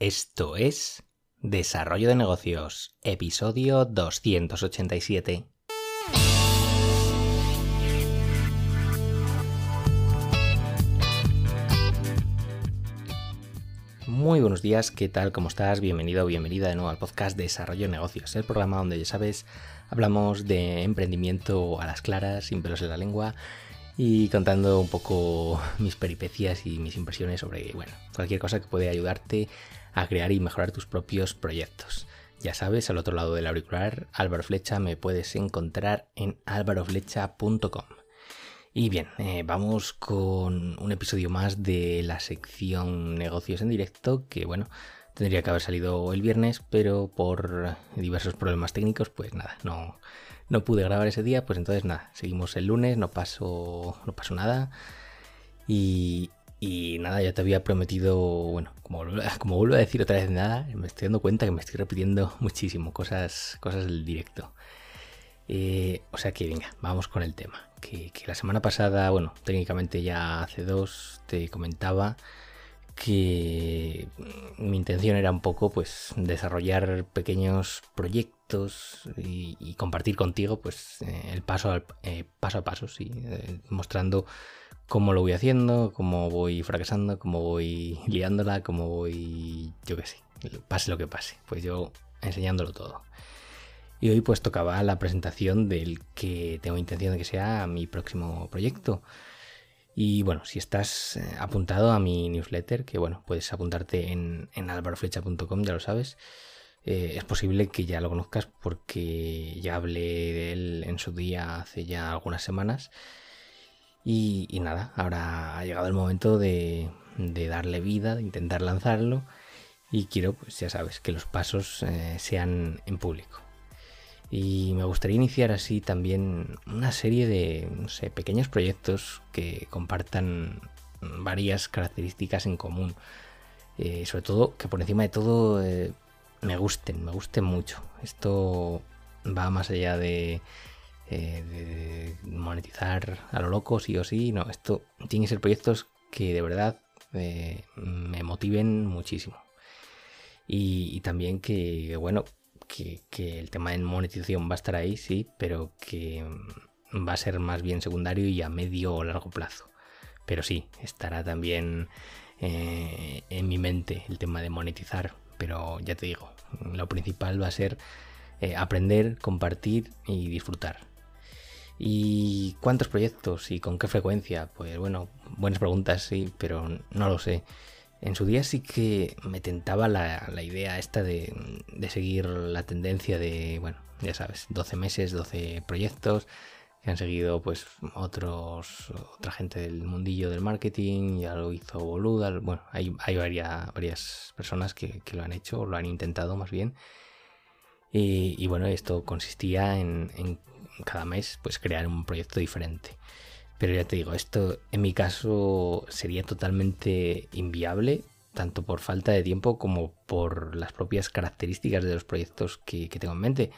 Esto es Desarrollo de Negocios, episodio 287. Muy buenos días, ¿qué tal? ¿Cómo estás? Bienvenido o bienvenida de nuevo al podcast Desarrollo de Negocios, el programa donde ya sabes, hablamos de emprendimiento a las claras, sin pelos en la lengua y contando un poco mis peripecias y mis impresiones sobre, bueno, cualquier cosa que puede ayudarte a crear y mejorar tus propios proyectos. Ya sabes, al otro lado del auricular, Álvaro Flecha, me puedes encontrar en álvaroflecha.com. Y bien, eh, vamos con un episodio más de la sección negocios en directo, que bueno, tendría que haber salido el viernes, pero por diversos problemas técnicos, pues nada, no, no pude grabar ese día, pues entonces nada, seguimos el lunes, no pasó, no pasó nada. Y, y nada, ya te había prometido, bueno, como, como vuelvo a decir otra vez nada, me estoy dando cuenta que me estoy repitiendo muchísimo cosas, cosas del directo. Eh, o sea que venga, vamos con el tema. Que, que, la semana pasada, bueno, técnicamente ya hace dos, te comentaba que mi intención era un poco pues desarrollar pequeños proyectos y, y compartir contigo pues eh, el paso, al, eh, paso a paso, sí, eh, mostrando cómo lo voy haciendo, cómo voy fracasando, cómo voy liándola, cómo voy, yo qué sé, pase lo que pase, pues yo enseñándolo todo. Y hoy pues tocaba la presentación del que tengo intención de que sea mi próximo proyecto. Y bueno, si estás eh, apuntado a mi newsletter, que bueno, puedes apuntarte en, en alvaroflecha.com, ya lo sabes, eh, es posible que ya lo conozcas porque ya hablé de él en su día hace ya algunas semanas. Y, nada, ahora ha llegado el momento de, de, darle vida, de intentar lanzarlo. Y quiero, pues ya sabes, que los pasos eh, sean en público. Y me gustaría iniciar así también una serie de pequeños proyectos que compartan varias características en común. Eh, sobre todo, que por encima de todo eh, me gusten, me gusten mucho. Esto va más allá de, eh, de, monetizar a lo loco, sí o sí. No, esto tiene que ser proyectos que de verdad me motiven muchísimo. Y también que, bueno, que, el tema de monetización va a estar ahí, sí, pero que va a ser más bien secundario y a medio o largo plazo. Pero sí, estará también eh, en mi mente el tema de monetizar. Pero ya te digo, lo principal va a ser eh, aprender, compartir y disfrutar. ¿Y cuántos proyectos y con qué frecuencia? Pues bueno, buenas preguntas, sí, pero no lo sé. En su día sí que me tentaba la, idea esta de, seguir la tendencia de, bueno, ya sabes, 12 meses, 12 proyectos que han seguido pues otros, otra gente del mundillo del marketing, ya lo hizo Boluda, bueno, hay, varias, personas que, lo han hecho, o lo han intentado más bien. Y, y bueno, esto consistía en, en cada mes pues crear un proyecto diferente. Pero ya te digo, esto en mi caso sería totalmente inviable, tanto por falta de tiempo como por las propias características de los proyectos que, tengo en mente.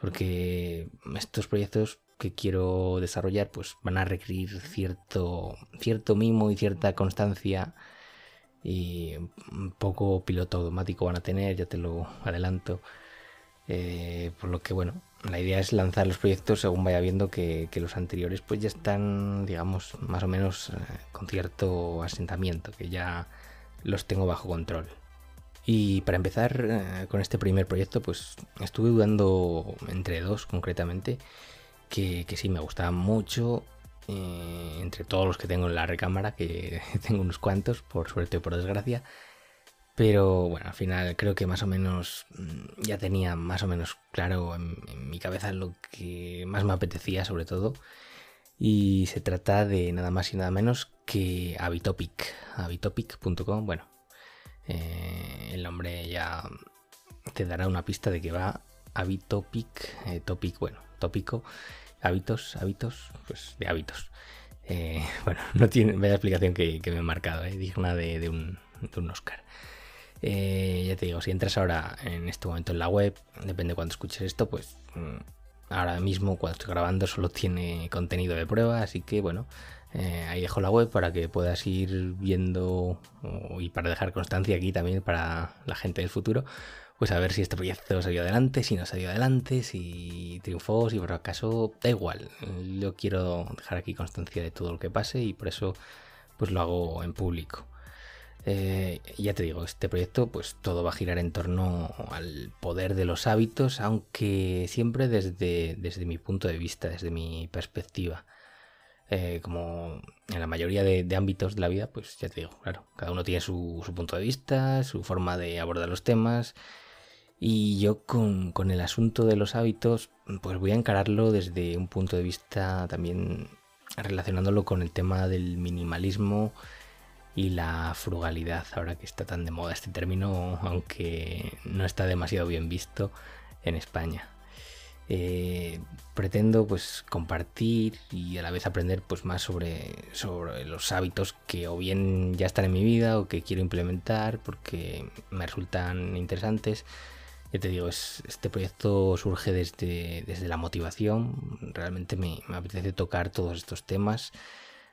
Porque estos proyectos que quiero desarrollar pues van a requerir cierto, cierto mimo y cierta constancia y poco piloto automático van a tener, ya te lo adelanto. Eh, por lo que bueno, la idea es lanzar los proyectos según vaya viendo que, los anteriores pues ya están, digamos, más o menos eh, con cierto asentamiento, que ya los tengo bajo control. Y para empezar eh, con este primer proyecto, pues estuve dudando entre dos concretamente, que, que sí me gustaban mucho, eh, entre todos los que tengo en la recámara, que tengo unos cuantos, por suerte o por desgracia, pero bueno, al final creo que más o menos mm, ya tenía más o menos claro en, mi cabeza lo que más me apetecía sobre todo. Y se trata de nada más y nada menos que Habitopic. Habitopic.com. Bueno, eh, el nombre ya te dará una pista de que va Habitopic. Eh, topic, bueno, tópico. Hábitos, hábitos, pues de hábitos. Eh, bueno, no tiene vaya explicación que, me he marcado, digna de, un, de un Oscar. Eh, ya te digo, si entras ahora en este momento en la web, depende de cuando escuches esto, pues mm, ahora mismo cuando estoy grabando solo tiene contenido de prueba, así que bueno, Eh, ahí dejo la web para que puedas ir viendo y para dejar constancia aquí también para la gente del futuro, pues a ver si este proyecto salió adelante, si no salió adelante, si triunfó, si por acaso, da igual. Yo quiero dejar aquí constancia de todo lo que pase y por eso pues lo hago en público. Eh, ya te digo, este proyecto pues todo va a girar en torno al poder de los hábitos, aunque siempre desde, desde mi punto de vista, desde mi perspectiva. Eh, como en la mayoría de, ámbitos de la vida, pues ya te digo, claro, cada uno tiene su, punto de vista, su forma de abordar los temas. Y yo con, con, el asunto de los hábitos, pues voy a encararlo desde un punto de vista también relacionándolo con el tema del minimalismo y la frugalidad, ahora que está tan de moda este término, aunque no está demasiado bien visto en España. Eh, pretendo pues compartir y a la vez aprender pues más sobre, sobre los hábitos que o bien ya están en mi vida o que quiero implementar porque me resultan interesantes. Ya te digo, este proyecto surge desde, desde la motivación. Realmente me, apetece tocar todos estos temas,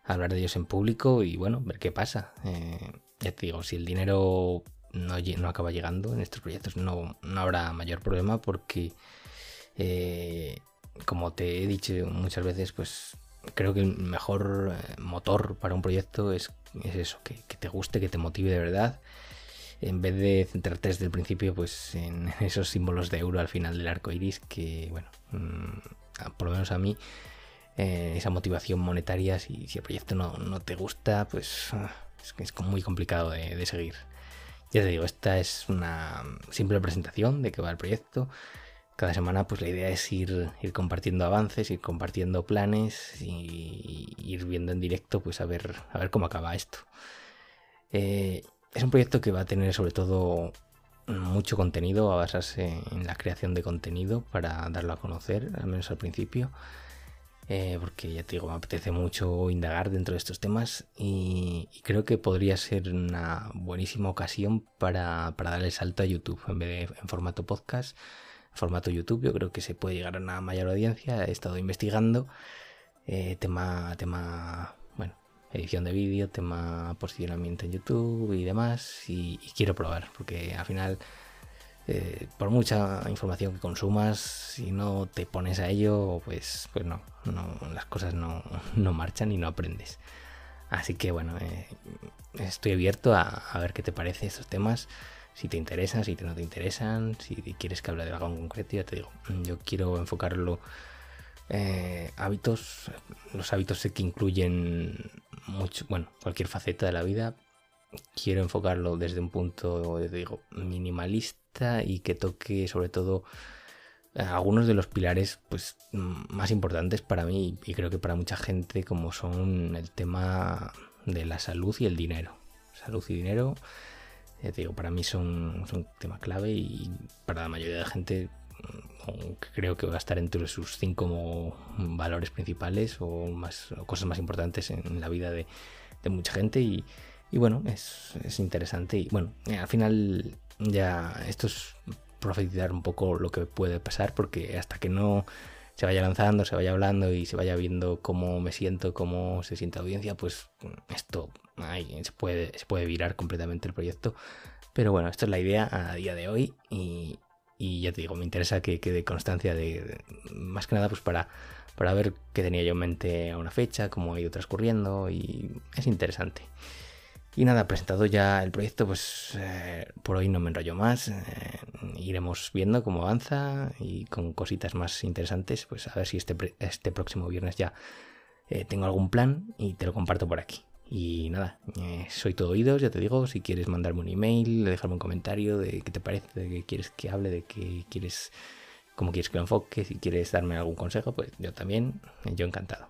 hablar de ellos en público y bueno, ver qué pasa. Eh, ya te digo, si el dinero no, acaba llegando en estos proyectos no, no habrá mayor problema porque eh, como te he dicho muchas veces, pues creo que el mejor eh, motor para un proyecto es, eso, que, te guste, que te motive de verdad. En vez de centrarte desde el principio pues en esos símbolos de euro al final del arco iris, que bueno, mm, por lo menos a mí, eh, esa motivación monetaria, si, el proyecto no, te gusta, pues es, es muy complicado de, seguir. Ya te digo, esta es una simple presentación de qué va el proyecto cada semana pues la idea es ir, ir compartiendo avances, ir compartiendo planes y, ir viendo en directo pues a ver, a ver cómo acaba esto. Eh, es un proyecto que va a tener sobre todo mucho contenido, a basarse en la creación de contenido para darlo a conocer, al menos al principio. Eh, porque ya te digo, me apetece mucho indagar dentro de estos temas y, creo que podría ser una buenísima ocasión para, para salto a YouTube en vez de en formato podcast formato YouTube. Yo creo que se puede llegar a una mayor audiencia. He estado investigando eh, tema, tema, bueno, edición de vídeo, tema posicionamiento en YouTube y demás. Y, quiero probar, porque al final, eh, por mucha información que consumas, si no te pones a ello, pues, pues no, las cosas no, no marchan y no aprendes. Así que bueno, eh, estoy abierto a, a ver qué te parece estos temas si te interesan, si no te interesan, si quieres que hable de algo en concreto, ya te digo, yo quiero enfocarlo eh, hábitos, los hábitos sé que incluyen mucho, bueno, cualquier faceta de la vida. Quiero enfocarlo desde un punto, digo, minimalista y que toque sobre todo algunos de los pilares pues más importantes para mí y creo que para mucha gente como son el tema de la salud y el dinero. Salud y dinero digo, para mí son, un tema clave y para la mayoría de la gente creo que va a estar entre sus cinco valores principales o, más, cosas más importantes en la vida de, mucha gente y, bueno, es, interesante y bueno, eh, al final ya esto es profetizar un poco lo que puede pasar porque hasta que no se vaya lanzando, se vaya hablando y se vaya viendo cómo me siento, cómo se siente la audiencia, pues esto ahí, se, puede, se puede virar completamente el proyecto. Pero bueno, esta es la idea a día de hoy y, ya te digo, me interesa que quede constancia de, más que nada pues para, para ver qué tenía yo en mente a una fecha, cómo ha ido transcurriendo y es interesante. Y nada, presentado ya el proyecto, pues eh, por hoy no me enrollo más. Eh, iremos viendo cómo avanza y con cositas más interesantes. Pues a ver si este, este próximo viernes ya eh, tengo algún plan y te lo comparto por aquí. Y nada, soy todo oídos, ya te digo, si quieres mandarme un email, dejarme un comentario de qué te parece, de qué quieres que hable, de qué quieres, cómo quieres que lo enfoque, si quieres darme algún consejo, pues yo también, yo encantado.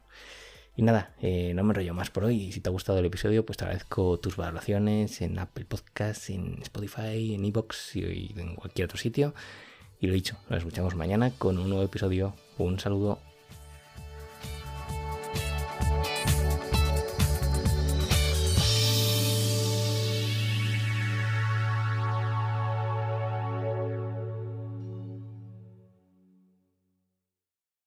Y nada, eh, no me enrollo más por hoy. Y si te ha gustado el episodio, pues te agradezco tus valoraciones en Apple Podcasts, en Spotify, en Evox y en cualquier otro sitio. Y lo dicho, nos escuchamos mañana con un nuevo episodio. Un saludo.